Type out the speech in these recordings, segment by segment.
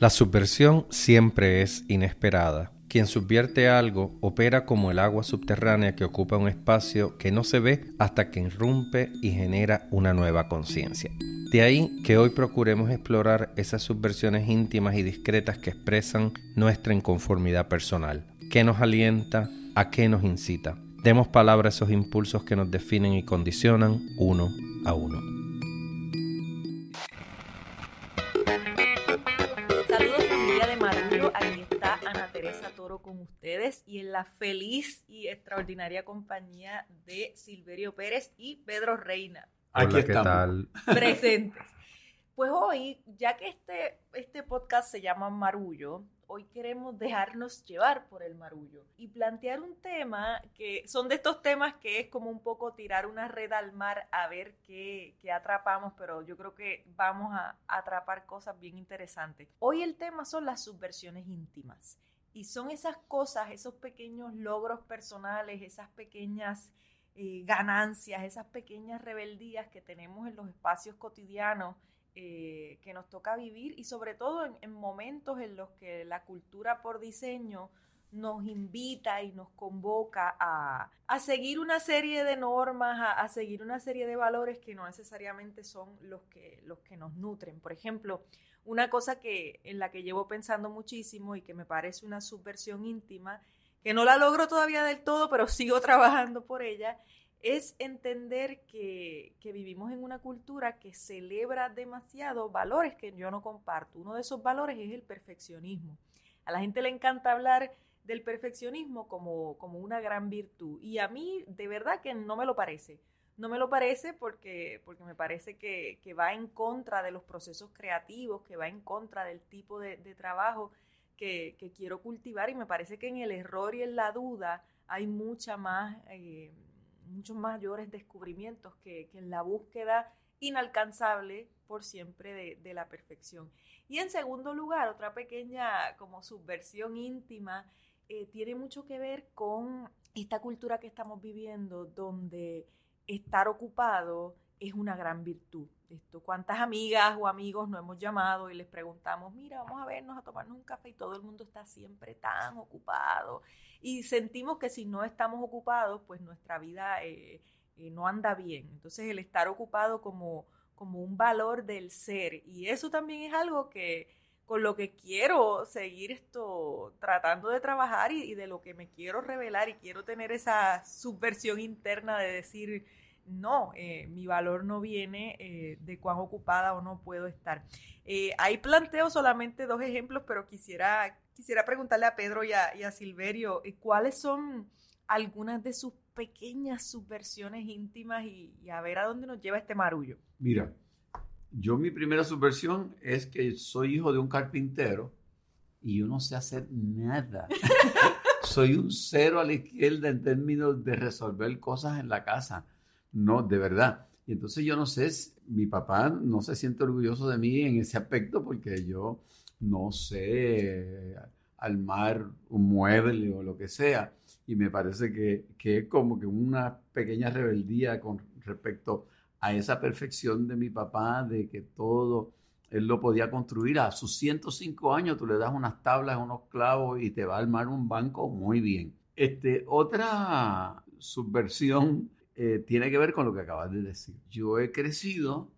La subversión siempre es inesperada. Quien subvierte algo opera como el agua subterránea que ocupa un espacio que no se ve hasta que irrumpe y genera una nueva conciencia. De ahí que hoy procuremos explorar esas subversiones íntimas y discretas que expresan nuestra inconformidad personal. ¿Qué nos alienta? ¿A qué nos incita? Demos palabra a esos impulsos que nos definen y condicionan uno a uno. Y en la feliz y extraordinaria compañía de Silverio Pérez y Pedro Reina. Aquí Hola, ¿qué tal? Presentes. Pues hoy, ya que este, este podcast se llama Marullo, hoy queremos dejarnos llevar por el marullo y plantear un tema que son de estos temas que es como un poco tirar una red al mar a ver qué, qué atrapamos, pero yo creo que vamos a atrapar cosas bien interesantes. Hoy el tema son las subversiones íntimas. Y son esas cosas, esos pequeños logros personales, esas pequeñas eh, ganancias, esas pequeñas rebeldías que tenemos en los espacios cotidianos eh, que nos toca vivir y sobre todo en, momentos en los que la cultura por diseño nos invita y nos convoca a, seguir una serie de normas, a, a, seguir una serie de valores que no necesariamente son los que, los que nos nutren. Por ejemplo, una cosa que en la que llevo pensando muchísimo y que me parece una subversión íntima, que no la logro todavía del todo, pero sigo trabajando por ella, es entender que, que, vivimos en una cultura que celebra demasiado valores que yo no comparto. Uno de esos valores es el perfeccionismo. A la gente le encanta hablar del perfeccionismo como, como una gran virtud y a mí de verdad que no me lo parece. No me lo parece porque, porque me parece que, va en contra de los procesos creativos, que va en contra del tipo de, trabajo que, quiero cultivar y me parece que en el error y en la duda hay mucha más, eh, muchos mayores descubrimientos que, en la búsqueda inalcanzable por siempre de, la perfección. Y en segundo lugar, otra pequeña como subversión íntima eh, tiene mucho que ver con esta cultura que estamos viviendo donde estar ocupado es una gran virtud. Esto, ¿Cuántas amigas o amigos nos hemos llamado y les preguntamos, mira, vamos a vernos a tomarnos un café y todo el mundo está siempre tan ocupado? Y sentimos que si no estamos ocupados, pues nuestra vida eh, eh, no anda bien. Entonces el estar ocupado como, como un valor del ser. Y eso también es algo que con lo que quiero seguir esto tratando de trabajar y, y de lo que me quiero revelar y quiero tener esa subversión interna de decir, no, eh, mi valor no viene eh, de cuán ocupada o no puedo estar. Eh, ahí planteo solamente dos ejemplos, pero quisiera, quisiera preguntarle a Pedro y a, Silverio cuáles son algunas de sus pequeñas subversiones íntimas y, a ver a dónde nos lleva este marullo. Mira, yo mi primera subversión es que soy hijo de un carpintero y yo no sé hacer nada. soy un cero a la izquierda en términos de resolver cosas en la casa. No, de verdad. Y entonces yo no sé, mi papá no se siente orgulloso de mí en ese aspecto porque yo no sé armar un mueble o lo que sea. Y me parece que, que es como que una pequeña rebeldía con respecto a esa perfección de mi papá, de que todo él lo podía construir. A sus 105 años tú le das unas tablas, unos clavos y te va a armar un banco muy bien. Este, otra subversión eh, tiene que ver con lo que acabas de decir. Yo he crecido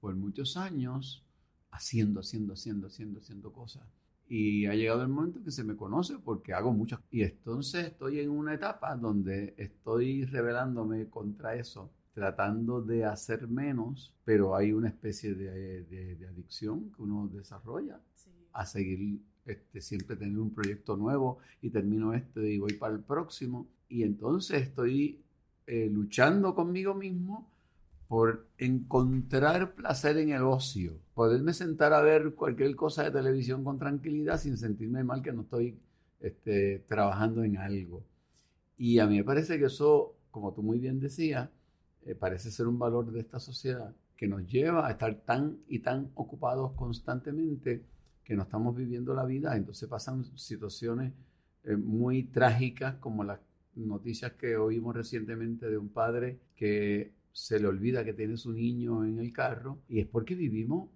por muchos años haciendo, haciendo, haciendo, haciendo, haciendo cosas. Y ha llegado el momento que se me conoce porque hago muchas. Y entonces estoy en una etapa donde estoy rebelándome contra eso, tratando de hacer menos, pero hay una especie de, de, adicción que uno desarrolla a seguir este, siempre tener un proyecto nuevo y termino este y voy para el próximo. Y entonces estoy eh, luchando conmigo mismo por encontrar placer en el ocio, poderme sentar a ver cualquier cosa de televisión con tranquilidad sin sentirme mal que no estoy este, trabajando en algo. Y a mí me parece que eso, como tú muy bien decías, eh, parece ser un valor de esta sociedad que nos lleva a estar tan y tan ocupados constantemente que no estamos viviendo la vida. Entonces pasan situaciones eh, muy trágicas como las noticias que oímos recientemente de un padre que se le olvida que tiene su niño en el carro y es porque vivimos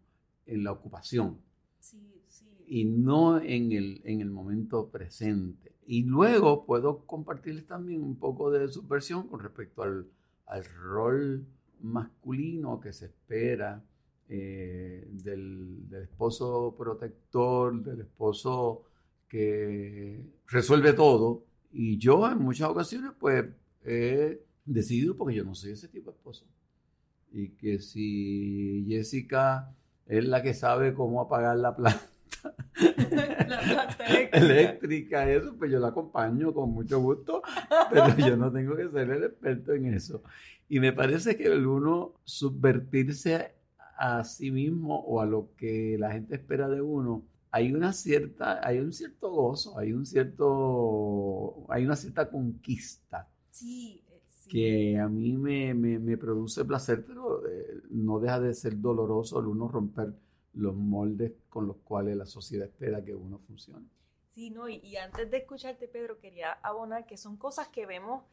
en la ocupación. Sí, sí. y no en el, en el momento presente. Y luego puedo compartirles también un poco de subversión con respecto al, al rol masculino que se espera eh, del, del esposo protector, del esposo que resuelve todo. Y yo en muchas ocasiones pues he decidido, porque yo no soy ese tipo de esposo, y que si Jessica es la que sabe cómo apagar la planta La planta eléctrica. eléctrica, eso, pues yo la acompaño con mucho gusto, pero yo no tengo que ser el experto en eso. Y me parece que el uno subvertirse a sí mismo o a lo que la gente espera de uno, hay una cierta, hay un cierto gozo, hay un cierto, hay una cierta conquista Sí, eh, sí. que a mí me, me- me produce placer, pero eh, no deja de ser doloroso el uno romper los moldes con los cuales la sociedad espera que uno funcione. Sí, no, y, y antes de escucharte, Pedro, quería abonar que son cosas que vemos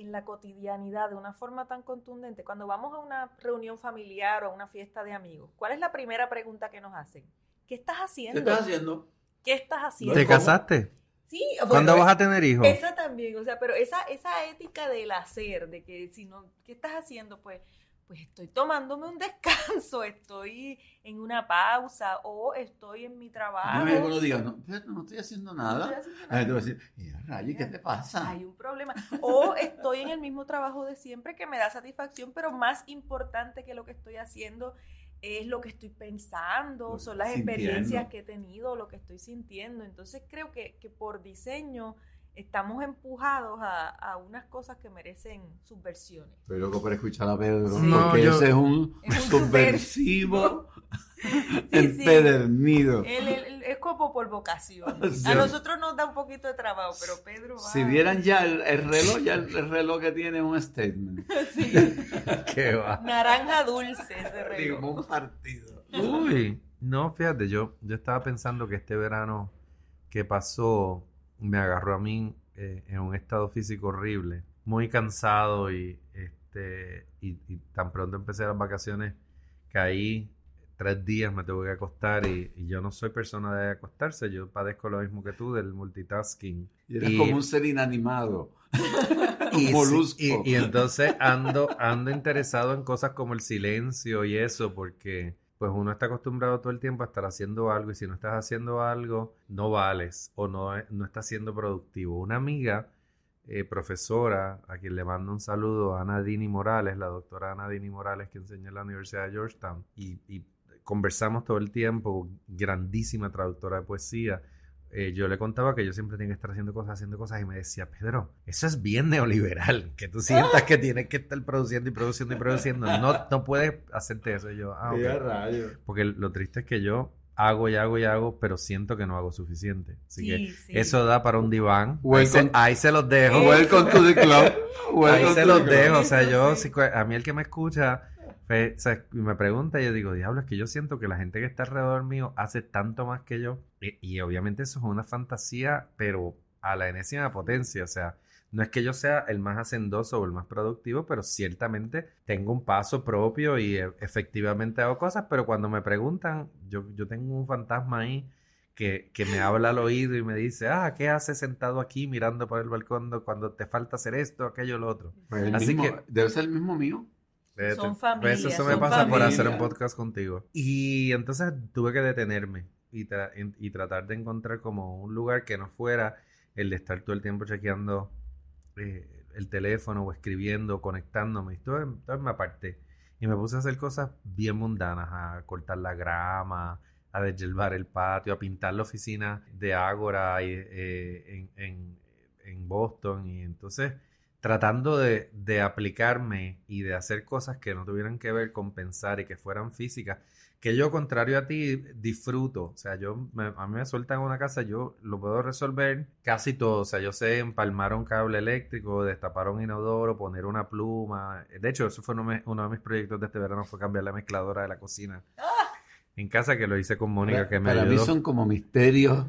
en la cotidianidad de una forma tan contundente. Cuando vamos a una reunión familiar o a una fiesta de amigos, ¿cuál es la primera pregunta que nos hacen? ¿Qué estás haciendo? ¿Qué estás haciendo? ¿Qué estás haciendo? ¿Te casaste? Sí, ¿Cuándo bueno, vas a tener hijos? Esa también, o sea, pero esa, esa ética del hacer, de que si no, ¿qué estás haciendo? Pues, pues estoy tomándome un descanso, estoy en una pausa o estoy en mi trabajo. No, uno diga, no, no estoy haciendo No nada. estoy haciendo La gente va a nada. decir, "Y, Rayi, ¿qué te pasa? Hay un problema. O estoy en el mismo trabajo de siempre que me da satisfacción, pero más importante que lo que estoy haciendo es lo que estoy pensando, son las sintiendo. experiencias que he tenido, lo que estoy sintiendo. Entonces creo que, que por diseño estamos empujados a, a unas cosas que merecen subversiones. Estoy loco por escuchar a Pedro, porque yo- ese es un Es un subversivo Sí, sí. empedernido. Él, él- él es como por vocación. Sí. A nosotros nos da un poquito de trabajo, pero Pedro va. Si vieran ya el, el reloj, ya el, el reloj que tiene es un statement. Sí. ¿Qué va? Naranja dulce ese reloj. un partido. Uy, no, fíjate, yo, yo estaba pensando que este verano que pasó me agarró a mí eh, en un estado físico horrible, muy cansado y, este, y, y tan pronto empecé las vacaciones, caí tres días, me tuve que acostar y, y yo no soy persona de acostarse, yo padezco lo mismo que tú del multitasking. Y eres como un ser inanimado. Y, molusco. y entonces ando, ando interesado en cosas como el silencio y eso, porque pues uno está acostumbrado todo el tiempo a estar haciendo algo y si no estás haciendo algo, no vales o no, no estás siendo productivo. Una amiga, eh, profesora, a quien le mando un saludo, Ana Dini Morales, la doctora Ana Dini Morales que enseña en la Universidad de Georgetown, y conversamos todo el tiempo, grandísima traductora de poesía. Eh, yo le contaba que yo siempre tenía que estar haciendo cosas, haciendo cosas, y me decía, Pedro, eso es bien neoliberal, que tú sientas que tienes que estar produciendo y produciendo y produciendo. No, no puedes hacerte eso. Y yo, ah. Porque lo triste es que yo hago y hago y hago, pero siento que no hago suficiente. Así que Sí, sí. eso da para un diván. Ahí se, ahí se los dejo. Welcome to the club. Ahí se los dejo. O sea, yo, sí. si cu- a mí el que me escucha o sea, y me pregunta, yo digo, diablo, es que yo siento que la gente que está alrededor mío hace tanto más que yo. Y, y obviamente eso es una fantasía, pero a la enésima potencia. O sea, no es que yo sea el más hacendoso o el más productivo, pero ciertamente tengo un paso propio y e- efectivamente hago cosas, pero cuando me preguntan, yo, yo tengo un fantasma ahí que, que me habla al oído y me dice, ah, ¿qué haces sentado aquí mirando por el balcón cuando te falta hacer esto, aquello, lo otro? Pues Así mismo- que- Debe ser el mismo mío. Son familias, eso me pasa por hacer un podcast contigo. Y entonces tuve que detenerme y, tra- en- y tratar de encontrar como un lugar que no fuera el de estar todo el tiempo chequeando eh, el teléfono o escribiendo o conectándome. Entonces, entonces me aparté y me puse a hacer cosas bien mundanas, a cortar la grama, a deshiervar el patio, a pintar la oficina de Ágora eh, en, en- en Boston. Y entonces tratando de, de aplicarme y de hacer cosas que no tuvieran que ver con pensar y que fueran físicas, que yo, contrario a ti, disfruto. O sea, yo, me- a mí me sueltan en una casa, yo lo puedo resolver casi todo. O sea, yo sé empalmar un cable eléctrico, destapar un inodoro, poner una pluma. De hecho, eso fue uno, me- uno de mis proyectos de este verano, fue cambiar la mezcladora de la cocina. en casa que lo hice con Mónica Para, que me para mí ayudó. son como misterios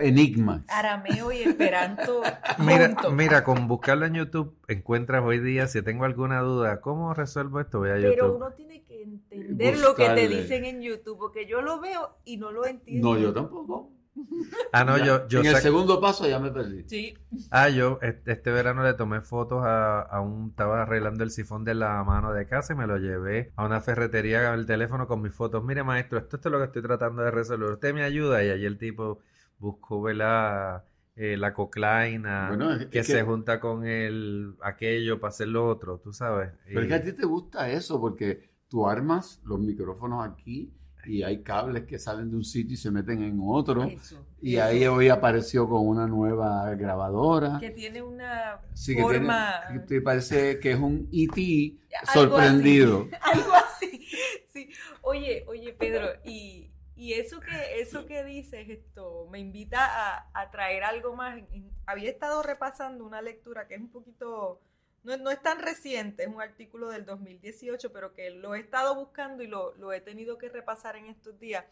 enigmas. Arameo y esperanto. Mira, mira, con buscarlo en YouTube encuentras hoy día, si tengo alguna duda, ¿cómo resuelvo esto? Voy a Pero YouTube. uno tiene que entender lo que te dicen en YouTube, porque yo lo veo y no lo entiendo. No, yo tampoco. Ah, no, Ya, yo, yo en el segundo paso ya me perdí. Sí. Ah, yo este, este verano le tomé fotos a, a un, estaba arreglando el sifón de la mano de casa y me lo llevé a una ferretería con el teléfono con mis fotos. Mire, maestro, esto, esto es lo que estoy tratando de resolver. Usted me ayuda. Y allí el tipo buscó, ¿verdad? Eh, la coclaina Bueno, es- que es se que- junta con el aquello para hacer lo otro, tú sabes. Pero es que a ti te gusta eso porque tú armas los micrófonos aquí y hay cables que salen de un sitio y se meten en otro. Eso. Y eso. ahí hoy apareció con una nueva grabadora. Que tiene una Sí, que forma. tiene, que te parece que es un E.T. Algo sorprendido. Algo así. Sí. Oye, oye, Pedro, y, y eso que eso que dices, esto me invita a, a traer algo más. Había estado repasando una lectura que es un poquito, no, no es tan reciente, es un artículo del 2018, pero que lo he estado buscando y lo, lo he tenido que repasar en estos días.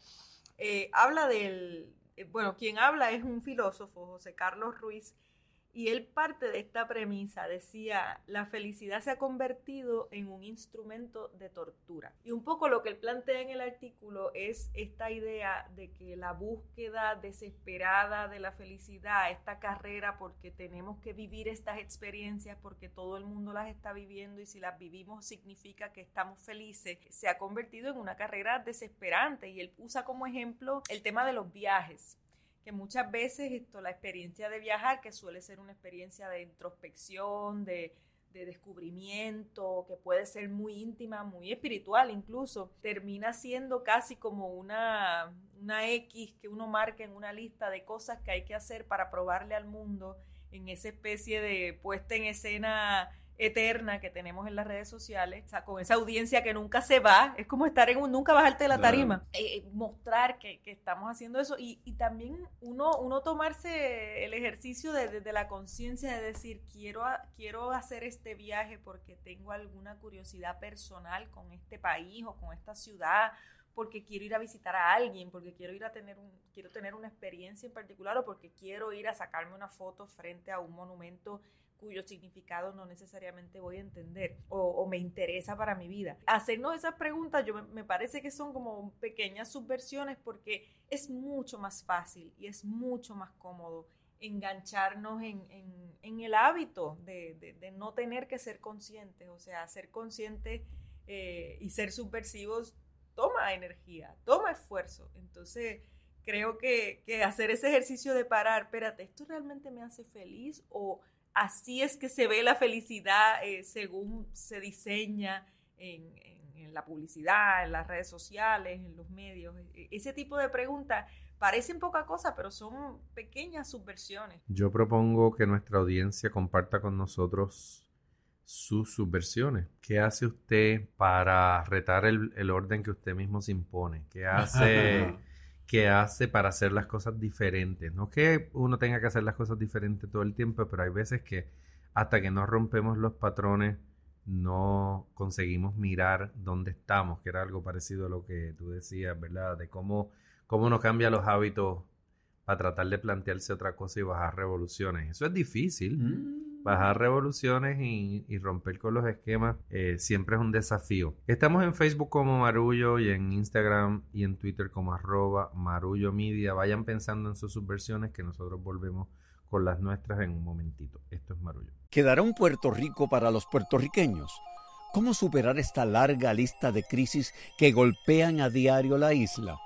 Eh, habla del, eh, bueno, quien habla es un filósofo, José Carlos Ruiz, y él parte de esta premisa, decía, la felicidad se ha convertido en un instrumento de tortura. Y un poco lo que él plantea en el artículo es esta idea de que la búsqueda desesperada de la felicidad, esta carrera porque tenemos que vivir estas experiencias porque todo el mundo las está viviendo y si las vivimos significa que estamos felices, se ha convertido en una carrera desesperante. Y él usa como ejemplo el tema de los viajes que muchas veces esto, la experiencia de viajar, que suele ser una experiencia de introspección, de, de descubrimiento, que puede ser muy íntima, muy espiritual incluso, termina siendo casi como una, una X que uno marca en una lista de cosas que hay que hacer para probarle al mundo en esa especie de puesta en escena eterna que tenemos en las redes sociales, o sea, con esa audiencia que nunca se va, es como estar en un, nunca bajarte de la tarima, Eh, eh, mostrar que, que estamos haciendo eso y, y también uno, uno tomarse el ejercicio de, de- de la conciencia de decir, quiero, a- quiero hacer este viaje porque tengo alguna curiosidad personal con este país o con esta ciudad, porque quiero ir a visitar a alguien, porque quiero ir a tener un, quiero tener una experiencia en particular o porque quiero ir a sacarme una foto frente a un monumento cuyo significado no necesariamente voy a entender o, me interesa para mi vida. Hacernos esas preguntas yo me, parece que son como pequeñas subversiones porque es mucho más fácil y es mucho más cómodo engancharnos en, en- el hábito de, de- de no tener que ser conscientes, o sea, ser conscientes eh, y ser subversivos toma energía, toma esfuerzo. Entonces, creo que, que hacer ese ejercicio de parar, espérate, ¿esto realmente me hace feliz? ¿O así es que se ve la felicidad eh, según se diseña en, en- en la publicidad, en las redes sociales, en los medios? E- Ese tipo de preguntas parecen poca cosa, pero son pequeñas subversiones. Yo propongo que nuestra audiencia comparta con nosotros sus subversiones. ¿Qué hace usted para retar el, el orden que usted mismo se impone? ¿Qué hace, qué hace para hacer las cosas diferentes? No que uno tenga que hacer las cosas diferentes todo el tiempo, pero hay veces que hasta que no rompemos los patrones no conseguimos mirar dónde estamos, que era algo parecido a lo que tú decías, ¿verdad? De cómo, cómo uno cambia los hábitos para tratar de plantearse otra cosa y bajar revoluciones. Eso es difícil. Mm. Bajar revoluciones y, romper con los esquemas eh, siempre es un desafío. Estamos en Facebook como Marullo y en Instagram y en Twitter como arroba Marullo Media. Vayan pensando en sus subversiones que nosotros volvemos con las nuestras en un momentito. Esto es Marullo. ¿Quedará un Puerto Rico para los puertorriqueños? ¿Cómo superar esta larga lista de crisis que golpean a diario la isla?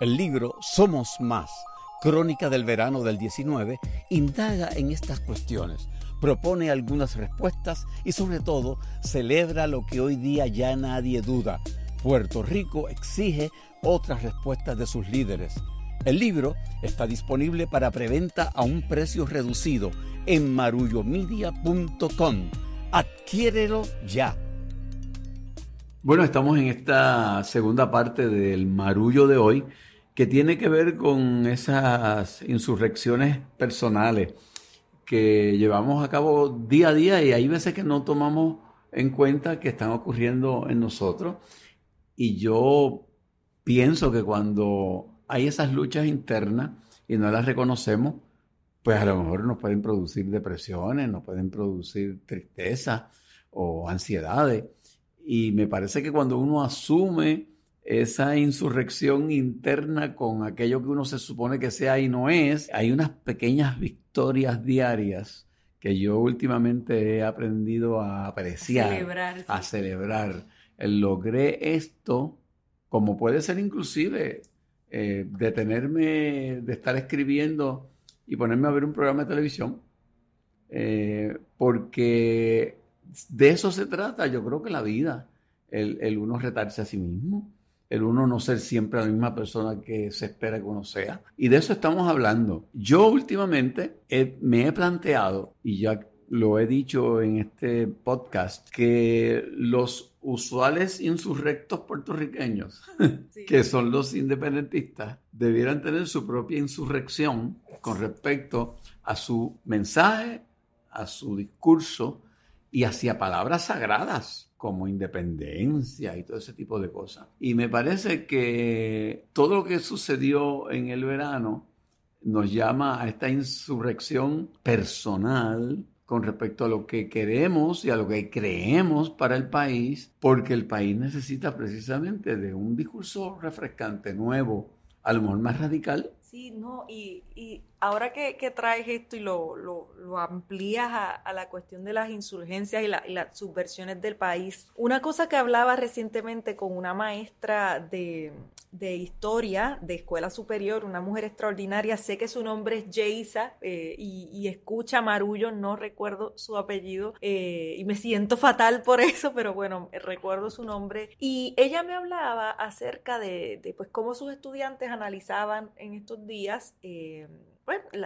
El libro Somos Más, Crónica del Verano del 19, indaga en estas cuestiones, propone algunas respuestas y sobre todo celebra lo que hoy día ya nadie duda. Puerto Rico exige otras respuestas de sus líderes. El libro está disponible para preventa a un precio reducido en marullomedia.com. Adquiérelo ya. Bueno, estamos en esta segunda parte del marullo de hoy que tiene que ver con esas insurrecciones personales que llevamos a cabo día a día y hay veces que no tomamos en cuenta que están ocurriendo en nosotros. Y yo pienso que cuando hay esas luchas internas y no las reconocemos, pues a lo mejor nos pueden producir depresiones, nos pueden producir tristeza o ansiedades. Y me parece que cuando uno asume esa insurrección interna con aquello que uno se supone que sea y no es, hay unas pequeñas victorias diarias que yo últimamente he aprendido a apreciar, a celebrar. A celebrar. Logré esto, como puede ser inclusive eh, detenerme de estar escribiendo y ponerme a ver un programa de televisión, eh, porque de eso se trata, yo creo que la vida, el, el, uno retarse a sí mismo, el uno no ser siempre la misma persona que se espera que uno sea. Y de eso estamos hablando. Yo últimamente me he planteado, y ya lo he dicho en este podcast, que los usuales insurrectos puertorriqueños, que son los independentistas, debieran tener su propia insurrección con respecto a su mensaje, a su discurso y hacia palabras sagradas como independencia y todo ese tipo de cosas. Y me parece que todo lo que sucedió en el verano nos llama a esta insurrección personal con respecto a lo que queremos y a lo que creemos para el país, porque el país necesita precisamente de un discurso refrescante, nuevo, a lo más radical. Sí, no, y, y ahora que, traes esto y lo, lo, amplías a, la cuestión de las insurgencias y, las subversiones del país, una cosa que hablaba recientemente con una maestra de, historia de escuela superior, una mujer extraordinaria, sé que su nombre es Jaisa eh, y, escucha Marullo, no recuerdo su apellido eh, y me siento fatal por eso, pero bueno, recuerdo su nombre. Y ella me hablaba acerca de, pues, cómo sus estudiantes analizaban en estos días. Eh,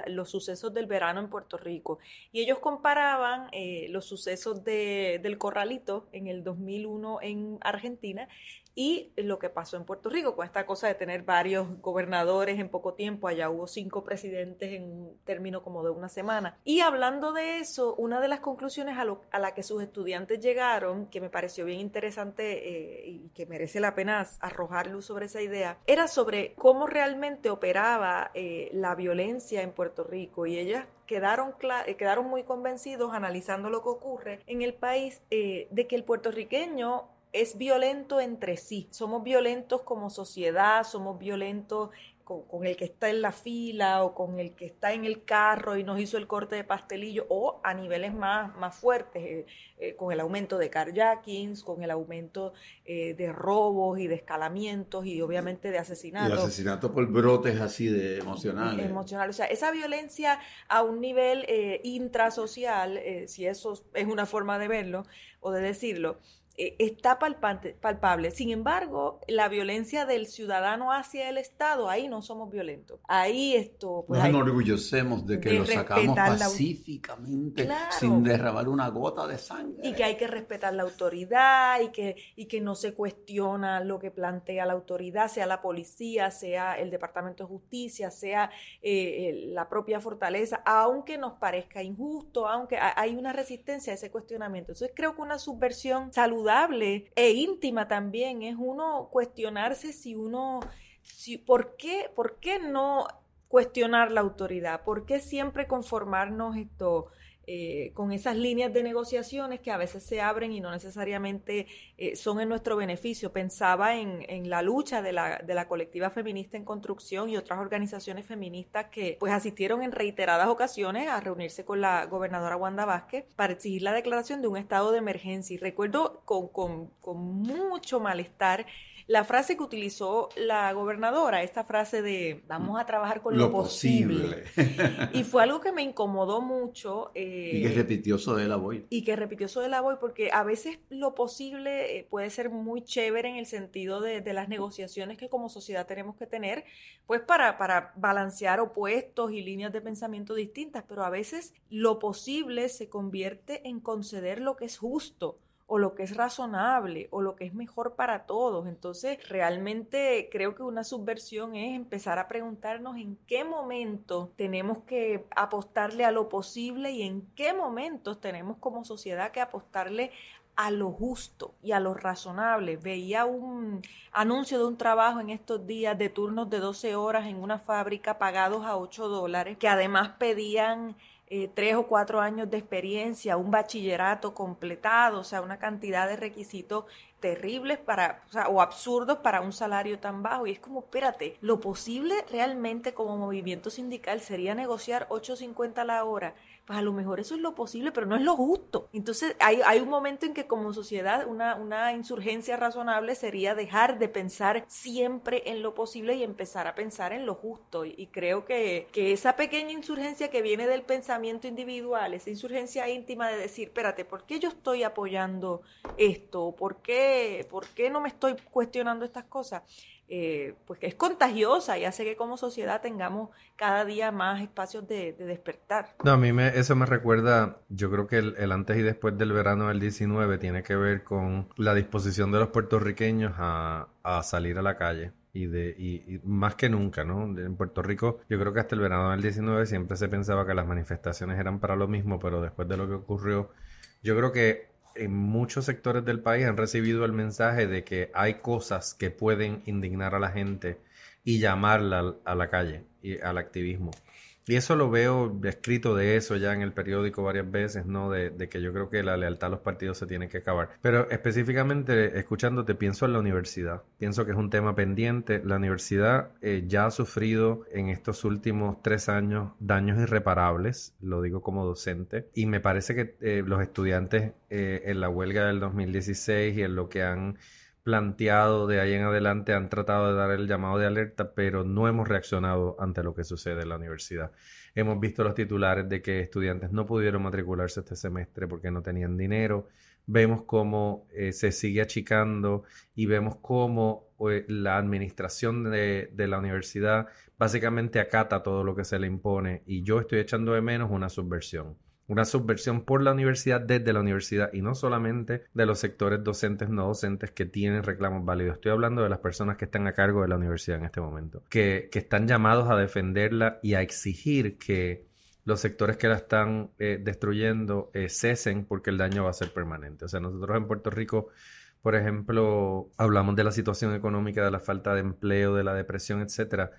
los sucesos del verano en Puerto Rico. Y ellos comparaban eh, los sucesos de, del Corralito en el 2001 en Argentina y lo que pasó en Puerto Rico con esta cosa de tener varios gobernadores en poco tiempo, allá hubo cinco presidentes en un término como de una semana. Y hablando de eso, una de las conclusiones a, la que sus estudiantes llegaron, que me pareció bien interesante eh, y que merece la pena arrojar luz sobre esa idea, era sobre cómo realmente operaba eh, la violencia en Puerto Rico y ellas quedaron, eh, quedaron muy convencidos analizando lo que ocurre en el país de que el puertorriqueño es violento entre sí. Somos violentos como sociedad, somos violentos con, el que está en la fila o con el que está en el carro y nos hizo el corte de pastelillo o a niveles más, más fuertes, eh, eh, con el aumento de carjackings, con el aumento eh, de robos y de escalamientos y obviamente de asesinatos. Y asesinatos por brotes así de emocionales. Emocionales. O sea, esa violencia a un nivel intrasocial, si eso es una forma de verlo o de decirlo, eh, está palpable. Sin embargo, la violencia del ciudadano hacia el Estado, ahí no somos violentos. Ahí esto... Pues, Nos enorgullecemos de que lo sacamos pacíficamente, sin derramar una gota de sangre. Y que hay que respetar la autoridad y que, y que no se cuestiona lo que plantea la autoridad, sea la policía, sea el Departamento de Justicia, sea eh, la propia fortaleza, aunque nos parezca injusto, aunque hay una resistencia a ese cuestionamiento. Entonces creo que una subversión saludable e íntima también es uno cuestionarse si uno, si, ¿por, qué, ¿por qué no cuestionar la autoridad? ¿Por qué siempre conformarnos esto? Eh, con esas líneas de negociaciones que a veces se abren y no necesariamente eh, son en nuestro beneficio. Pensaba en, en la lucha de la, de la, colectiva feminista en construcción y otras organizaciones feministas que pues asistieron en reiteradas ocasiones a reunirse con la gobernadora Wanda Vázquez para exigir la declaración de un estado de emergencia. Y recuerdo con, con, con mucho malestar la frase que utilizó la gobernadora, esta frase de vamos a trabajar con lo, posible. y fue algo que me incomodó mucho. Eh, y que repitió de la voy. Y que repitió de la voy porque a veces lo posible eh, puede ser muy chévere en el sentido de, las negociaciones que como sociedad tenemos que tener, pues para, para balancear opuestos y líneas de pensamiento distintas, pero a veces lo posible se convierte en conceder lo que es justo o lo que es razonable o lo que es mejor para todos. Entonces, realmente creo que una subversión es empezar a preguntarnos en qué momento tenemos que apostarle a lo posible y en qué momentos tenemos como sociedad que apostarle a lo justo y a lo razonable. Veía un anuncio de un trabajo en estos días de turnos de 12 horas en una fábrica pagados a 8 dólares, que además pedían eh, tres o cuatro años de experiencia, un bachillerato completado, o sea, una cantidad de requisitos terribles para, o, sea, o absurdos para un salario tan bajo. Y es como, espérate, lo posible realmente como movimiento sindical sería negociar 8.50 la hora pues a lo mejor eso es lo posible, pero no es lo justo. Entonces hay, hay un momento en que como sociedad una, una insurgencia razonable sería dejar de pensar siempre en lo posible y empezar a pensar en lo justo. Y, creo que, que esa pequeña insurgencia que viene del pensamiento individual, esa insurgencia íntima de decir, espérate, ¿por qué yo estoy apoyando esto? ¿Por qué, ¿Por qué no me estoy cuestionando estas cosas? Eh, pues que es contagiosa y hace que como sociedad tengamos cada día más espacios de, despertar. No, a mí me, eso me recuerda, yo creo que el, antes y después del verano del 19 tiene que ver con la disposición de los puertorriqueños a, salir a la calle. Y, de, y, más que nunca, ¿no? En Puerto Rico, yo creo que hasta el verano del 19 siempre se pensaba que las manifestaciones eran para lo mismo, pero después de lo que ocurrió, yo creo que en muchos sectores del país han recibido el mensaje de que hay cosas que pueden indignar a la gente y llamarla a la calle y al activismo. Y eso lo veo escrito de eso ya en el periódico varias veces, ¿no? De, que yo creo que la lealtad a los partidos se tiene que acabar. Pero específicamente, escuchándote, pienso en la universidad. Pienso que es un tema pendiente. La universidad eh, ya ha sufrido en estos últimos tres años daños irreparables, lo digo como docente, y me parece que eh, los estudiantes eh, en la huelga del 2016 y en lo que han planteado de ahí en adelante han tratado de dar el llamado de alerta, pero no hemos reaccionado ante lo que sucede en la universidad. Hemos visto los titulares de que estudiantes no pudieron matricularse este semestre porque no tenían dinero. Vemos cómo eh, se sigue achicando y vemos cómo eh, la administración de, de la universidad básicamente acata todo lo que se le impone y yo estoy echando de menos una subversión una subversión por la universidad desde la universidad y no solamente de los sectores docentes no docentes que tienen reclamos válidos. Estoy hablando de las personas que están a cargo de la universidad en este momento, que, están llamados a defenderla y a exigir que los sectores que la están eh, destruyendo eh, cesen porque el daño va a ser permanente. O sea, nosotros en Puerto Rico, por ejemplo, hablamos de la situación económica, de la falta de empleo, de la depresión, etcétera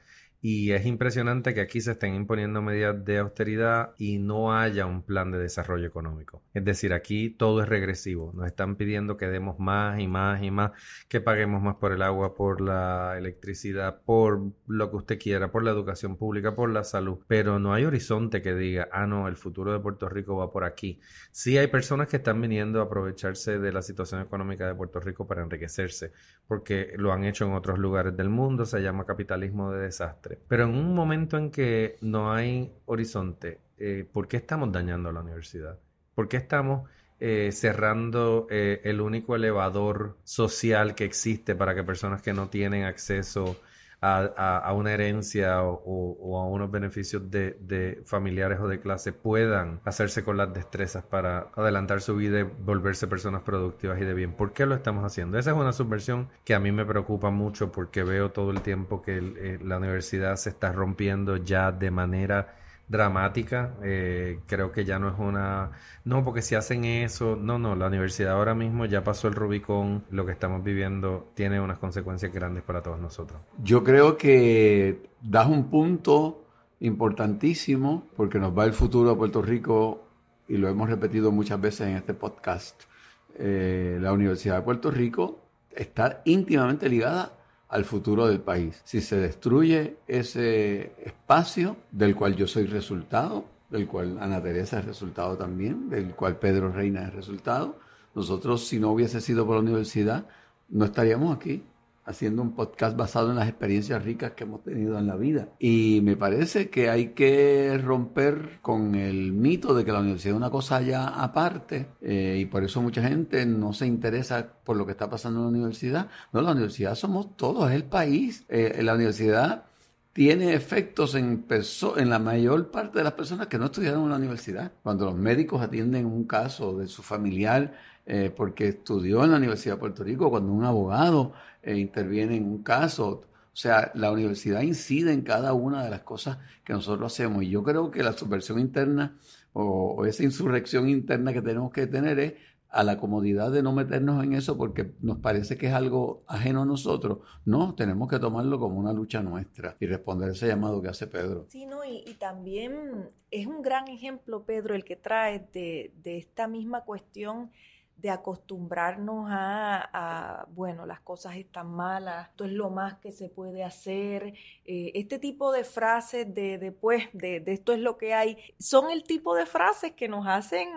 y es impresionante que aquí se estén imponiendo medidas de austeridad y no haya un plan de desarrollo económico. Es decir, aquí todo es regresivo. Nos están pidiendo que demos más y más y más, que paguemos más por el agua, por la electricidad, por lo que usted quiera, por la educación pública, por la salud. Pero no hay horizonte que diga, ah, no, el futuro de Puerto Rico va por aquí. Sí hay personas que están viniendo a aprovecharse de la situación económica de Puerto Rico para enriquecerse, porque lo han hecho en otros lugares del mundo, se llama capitalismo de desastre. Pero en un momento en que no hay horizonte, eh, ¿por qué estamos dañando la universidad? ¿Por qué estamos eh, cerrando eh, el único elevador social que existe para que personas que no tienen acceso a, una herencia o, a unos beneficios de, familiares o de clase puedan hacerse con las destrezas para adelantar su vida y volverse personas productivas y de bien. ¿Por qué lo estamos haciendo? Esa es una subversión que a mí me preocupa mucho porque veo todo el tiempo que eh, la universidad se está rompiendo ya de manera dramática. Eh, creo que ya no es una... No, porque si hacen eso, no, no, la universidad ahora mismo ya pasó el Rubicón, lo que estamos viviendo tiene unas consecuencias grandes para todos nosotros. Yo creo que das un punto importantísimo porque nos va el futuro a Puerto Rico y lo hemos repetido muchas veces en este podcast. Eh, la Universidad de Puerto Rico está íntimamente ligada al futuro del país. Si se destruye ese espacio del cual yo soy resultado, del cual Ana Teresa es resultado también, del cual Pedro Reina es resultado, nosotros si no hubiese sido por la universidad, no estaríamos aquí haciendo un podcast basado en las experiencias ricas que hemos tenido en la vida. Y me parece que hay que romper con el mito de que la universidad es una cosa ya aparte eh, y por eso mucha gente no se interesa por lo que está pasando en la universidad. No, la universidad somos todos, es el país. Eh, la universidad tiene efectos en, en la mayor parte de las personas que no estudiaron en la universidad. Cuando los médicos atienden un caso de su familiar eh, porque estudió en la Universidad de Puerto Rico, cuando un abogado eh, interviene en un caso. O sea, la universidad incide en cada una de las cosas que nosotros hacemos. Y yo creo que la subversión interna o, esa insurrección interna que tenemos que tener es a la comodidad de no meternos en eso porque nos parece que es algo ajeno a nosotros. No, tenemos que tomarlo como una lucha nuestra y responder ese llamado que hace Pedro. Sí, no, y, también es un gran ejemplo, Pedro, el que trae de, de esta misma cuestión de acostumbrarnos a, bueno, las cosas están malas, esto es lo más que se puede hacer. Eh, este tipo de frases de después de, de, esto es lo que hay, son el tipo de frases que nos hacen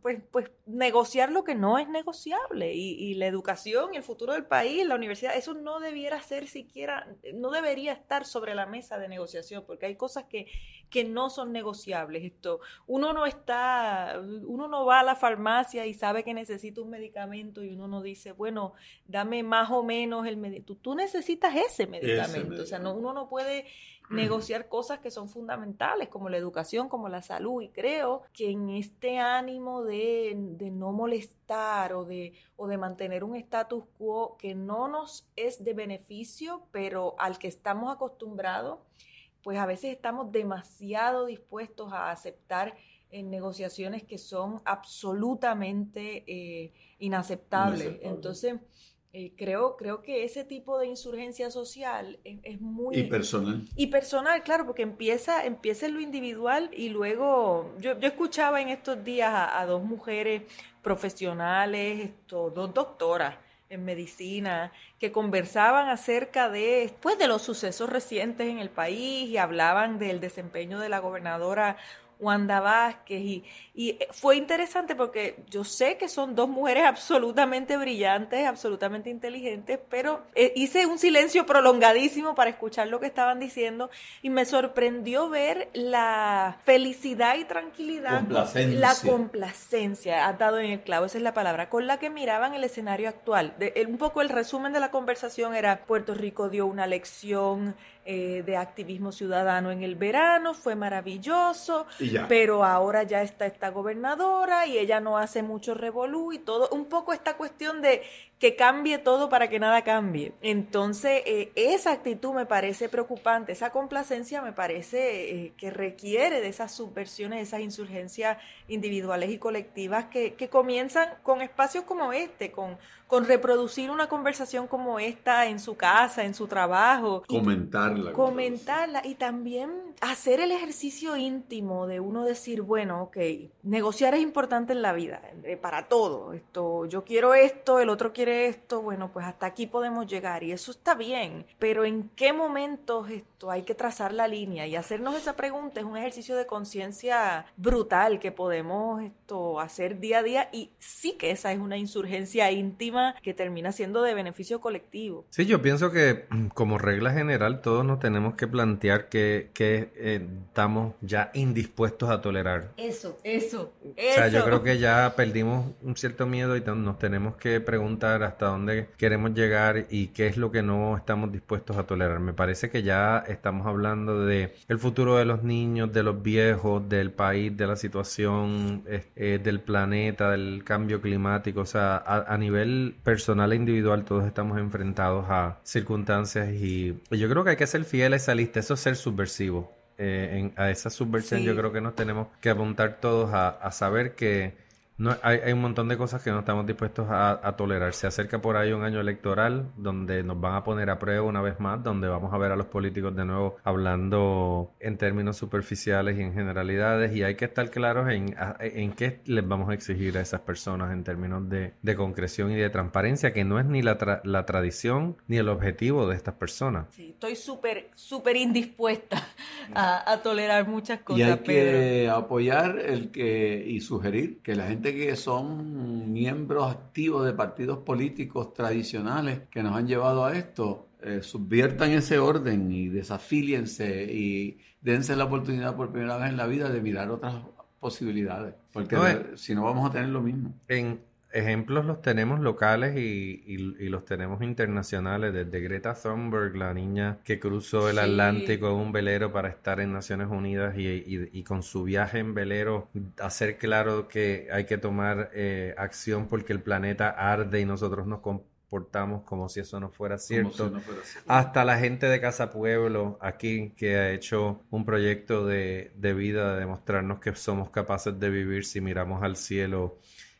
pues, pues negociar lo que no es negociable. Y, y la educación, el futuro del país, la universidad, eso no debiera ser siquiera, no debería estar sobre la mesa de negociación, porque hay cosas que, que no son negociables. Esto, uno no está, uno no va a la farmacia y sabe que necesita un medicamento y uno no dice, bueno, dame más o menos el medicamento. Tú, necesitas ese medicamento. O sea, no, uno no puede negociar cosas que son fundamentales, como la educación, como la salud. Y creo que en este ánimo de, de no molestar o de, o de mantener un status quo que no nos es de beneficio, pero al que estamos acostumbrados, pues a veces estamos demasiado dispuestos a aceptar en negociaciones que son absolutamente eh, inaceptables. Entonces, eh, creo, creo que ese tipo de insurgencia social es, muy... Y personal. Y personal, claro, porque empieza, empieza en lo individual y luego, yo, yo escuchaba en estos días a, dos mujeres profesionales, esto, dos doctoras, en medicina, que conversaban acerca de, pues, de los sucesos recientes en el país y hablaban del desempeño de la gobernadora Wanda Vázquez y, y, fue interesante porque yo sé que son dos mujeres absolutamente brillantes, absolutamente inteligentes, pero eh, hice un silencio prolongadísimo para escuchar lo que estaban diciendo y me sorprendió ver la felicidad y tranquilidad, la complacencia, ha dado en el clavo, esa es la palabra, con la que miraban el escenario actual. un poco el resumen de la conversación era Puerto Rico dio una lección eh, de activismo ciudadano en el verano, fue maravilloso, pero ahora ya está esta gobernadora y ella no hace mucho revolú y todo, un poco esta cuestión de que cambie todo para que nada cambie. Entonces, eh, esa actitud me parece preocupante, esa complacencia me parece eh, que requiere de esas subversiones, esas insurgencias individuales y colectivas que, que comienzan con espacios como este, con, con reproducir una conversación como esta en su casa, en su trabajo. Comentarla. Comentarla y también hacer el ejercicio íntimo de uno decir, bueno, ok, negociar es importante en la vida, eh, para todo. Esto, yo quiero esto, el otro quiere esto, bueno, pues hasta aquí podemos llegar y eso está bien, pero ¿en qué momentos esto hay que trazar la línea? Y hacernos esa pregunta es un ejercicio de conciencia brutal que podemos esto hacer día a día y sí que esa es una insurgencia íntima que termina siendo de beneficio colectivo. Sí, yo pienso que mm, como regla general todos nos tenemos que plantear que, que eh, estamos ya indispuestos a tolerar. Eso, eso, eso. O sea, yo creo que ya perdimos un cierto miedo y nos tenemos que preguntar hasta dónde queremos llegar y qué es lo que no estamos dispuestos a tolerar. Me parece que ya estamos hablando de el futuro de los niños, de los viejos, del país, de la situación, eh, del planeta, del cambio climático. O sea, a, nivel personal e individual todos estamos enfrentados a circunstancias y, yo creo que hay que ser fiel a esa lista. Eso es ser subversivo. Eh, a esa subversión yo creo que nos tenemos que apuntar todos a saber que no, hay, hay, un montón de cosas que no estamos dispuestos a, tolerar. Se acerca por ahí un año electoral donde nos van a poner a prueba una vez más, donde vamos a ver a los políticos de nuevo hablando en términos superficiales y en generalidades y hay que estar claros en, en qué les vamos a exigir a esas personas en términos de, de concreción y de transparencia, que no es ni la, la tradición ni el objetivo de estas personas. Sí, estoy súper, súper indispuesta a, tolerar muchas cosas. Y hay que apoyar el que y sugerir que la gente que son miembros activos de partidos políticos tradicionales que nos han llevado a esto, eh, subviertan ese orden y desafíliense y dense la oportunidad por primera vez en la vida de mirar otras posibilidades, porque si no vamos a tener lo mismo. En, ejemplos los tenemos locales y, los tenemos internacionales, desde Greta Thunberg, la niña que cruzó el Atlántico en un velero para estar en Naciones Unidas y, con su viaje en velero hacer claro que hay que tomar eh, acción porque el planeta arde y nosotros nos comportamos como si eso no fuera cierto. Hasta la gente de Casa Pueblo aquí que ha hecho un proyecto de, de vida de demostrarnos que somos capaces de vivir si miramos al cielo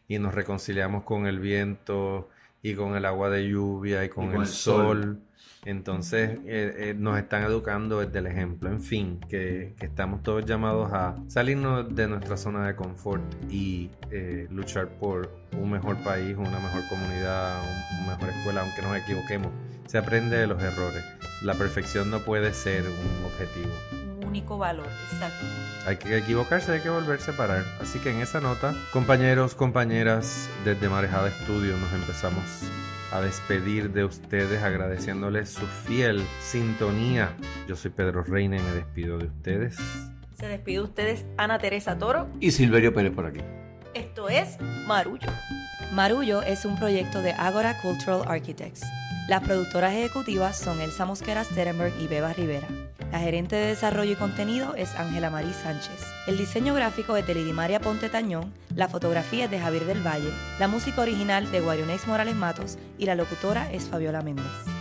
y nos reconciliamos con el viento y con el agua de lluvia y con, Y el, sol. sol. Entonces eh, eh, nos están educando desde el ejemplo. En fin, que, que estamos todos llamados a salirnos de nuestra zona de confort y eh, luchar por un mejor país, una mejor comunidad, un- una mejor escuela, aunque nos equivoquemos. Se aprende de los errores. La perfección no puede ser un objetivo. Único valor, exacto. Hay que equivocarse, hay que volverse a parar. Así que en esa nota, compañeros, compañeras, desde Marejada Estudio nos empezamos a despedir de ustedes agradeciéndoles su fiel sintonía. Yo soy Pedro Reina y me despido de ustedes. Se despide de ustedes Ana Teresa Toro. Y Silverio Pérez por aquí. Esto es Marullo. Marullo es un proyecto de Agora Cultural Architects. Las productoras ejecutivas son Elsa Mosquera Sterenberg y Beba Rivera. La gerente de desarrollo y contenido es Ángela Marí Sánchez. El diseño gráfico es de Lidimaria Ponte Tañón, la fotografía es de Javier del Valle, la música original de Guarionex Morales Matos y la locutora es Fabiola Méndez.